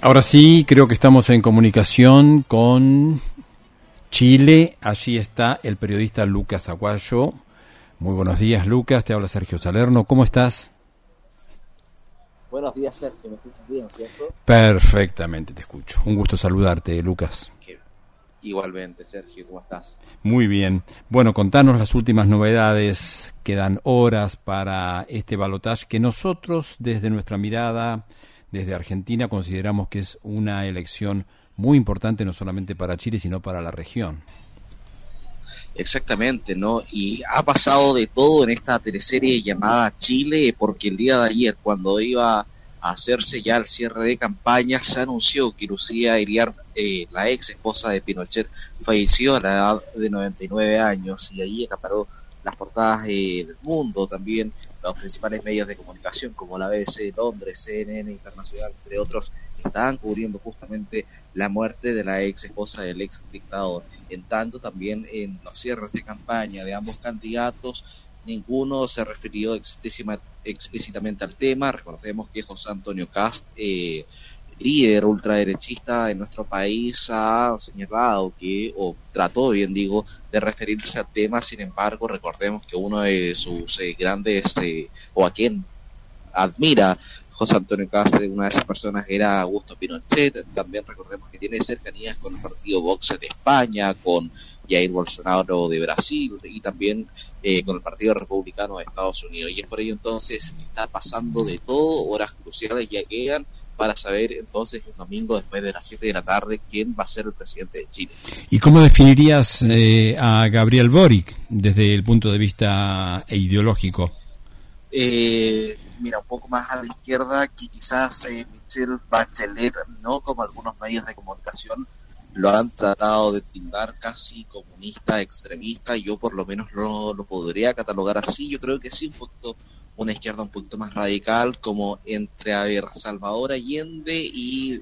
Ahora sí, creo que estamos en comunicación con Chile. Allí está el periodista Lucas Aguayo. Muy buenos días, Lucas. Te habla Sergio Salerno. ¿Cómo estás? Buenos días, Sergio. ¿Me escuchas bien, cierto? Perfectamente, te escucho. Un gusto saludarte, Lucas. Igualmente, Sergio. ¿Cómo estás? Muy bien. Bueno, contanos las últimas novedades. Quedan horas para este balotaje que nosotros, desde nuestra mirada desde Argentina consideramos que es una elección muy importante no solamente para Chile, sino para la región. Exactamente, ¿no? Y ha pasado de todo en esta teleserie llamada Chile, porque el día de ayer, cuando iba a hacerse ya el cierre de campaña, se anunció que Lucía Iriart, eh, la ex esposa de Pinochet, falleció a la edad de 99 años y ahí acaparó las portadas del mundo, también los principales medios de comunicación como la BBC Londres, CNN Internacional, entre otros, estaban cubriendo justamente la muerte de la ex esposa del ex dictador. En tanto, también en los cierres de campaña de ambos candidatos, ninguno se refirió explícitamente al tema. Recordemos que José Antonio Cast eh, líder ultraderechista en nuestro país ha señalado que, o trató bien digo, de referirse al tema, sin embargo, recordemos que uno de sus eh, grandes, eh, o a quien admira José Antonio Cáceres, una de esas personas era Augusto Pinochet, también recordemos que tiene cercanías con el partido Vox de España, con Jair Bolsonaro de Brasil y también eh, con el Partido Republicano de Estados Unidos. Y es por ello entonces que está pasando de todo, horas cruciales ya quedan para saber entonces el domingo después de las 7 de la tarde quién va a ser el presidente de Chile. ¿Y cómo definirías eh, a Gabriel Boric desde el punto de vista ideológico? Eh, mira, un poco más a la izquierda que quizás eh, Michelle Bachelet, no como algunos medios de comunicación lo han tratado de tildar casi comunista, extremista, yo por lo menos no lo podría catalogar así, yo creo que sí, un poquito una izquierda un poquito más radical, como entre a ver, Salvador Allende y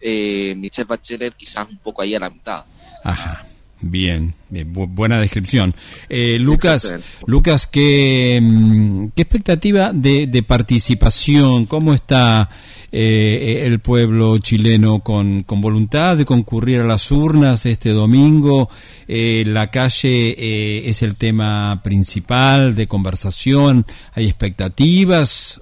eh, Michelle Bachelet, quizás un poco ahí a la mitad. Ajá. Bien, bien buena descripción. Eh, Lucas, Lucas, ¿qué, mm, ¿qué expectativa de, de participación? ¿Cómo está eh, el pueblo chileno con, con, voluntad de concurrir a las urnas este domingo. Eh, la calle eh, es el tema principal de conversación. ¿Hay expectativas?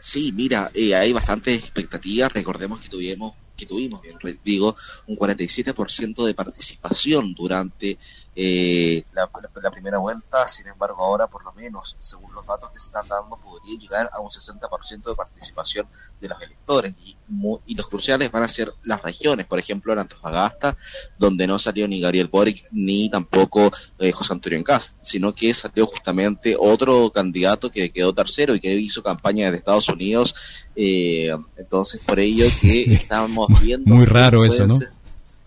Sí, mira, hay bastantes expectativas. Recordemos que tuvimos que tuvimos, bien digo, un 47% de participación durante eh, la, primera vuelta, sin embargo ahora por lo menos, según los datos que se están dando, podría llegar a un 60% de participación de los electores. Y, y, los cruciales van a ser las regiones, por ejemplo en Antofagasta, donde no salió ni Gabriel Boric ni tampoco eh, José Antonio Encas, sino que salió justamente otro candidato que quedó tercero y que hizo campaña desde Estados Unidos, eh, entonces por ello que estamos viendo... Muy raro eso, ¿no?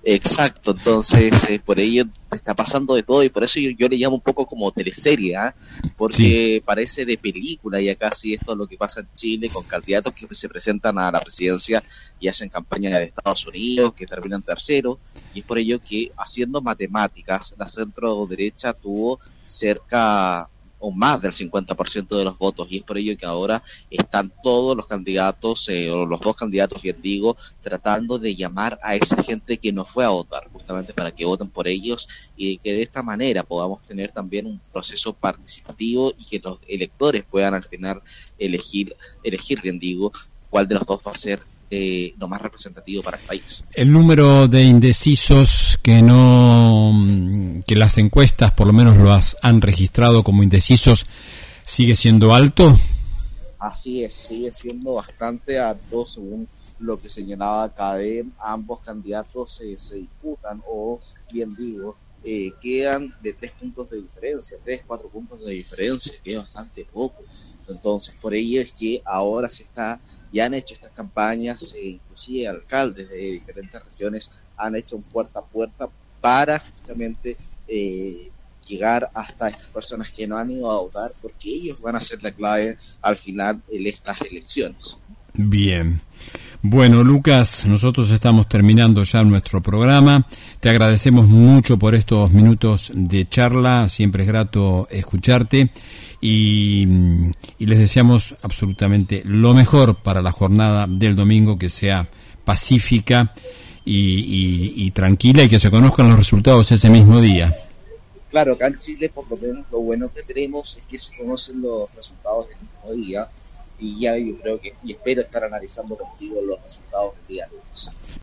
Exacto, entonces eh, por ello está pasando de todo y por eso yo, le llamo un poco como teleserie, ¿ah? porque parece de película y acá sí esto es lo que pasa en Chile con candidatos que se presentan a la presidencia y hacen campaña de Estados Unidos, que terminan tercero, y es por ello que haciendo matemáticas, la centro derecha tuvo cerca o más del 50% de los votos y es por ello que ahora están todos los candidatos eh, o los dos candidatos bien digo tratando de llamar a esa gente que no fue a votar justamente para que voten por ellos y que de esta manera podamos tener también un proceso participativo y que los electores puedan al final elegir elegir bien digo cuál de los dos va a ser eh, lo más representativo para el país. El número de indecisos que no, que las encuestas por lo menos lo han registrado como indecisos, sigue siendo alto. Así es, sigue siendo bastante alto según lo que señalaba Cadem. Ambos candidatos eh, se disputan o, bien digo, eh, quedan de tres puntos de diferencia, tres, cuatro puntos de diferencia, que es bastante poco. Entonces, por ello es que ahora se está ya han hecho estas campañas, e inclusive alcaldes de diferentes regiones han hecho un puerta a puerta para justamente eh, llegar hasta estas personas que no han ido a votar, porque ellos van a ser la clave al final en estas elecciones. Bien. Bueno, Lucas, nosotros estamos terminando ya nuestro programa. Te agradecemos mucho por estos minutos de charla. Siempre es grato escucharte. Y, les deseamos absolutamente lo mejor para la jornada del domingo, que sea pacífica y, tranquila y que se conozcan los resultados ese mismo día. Claro, acá en Chile por lo menos lo bueno que tenemos es que se conocen los resultados el mismo día y ya yo creo que y espero estar analizando contigo los resultados del día.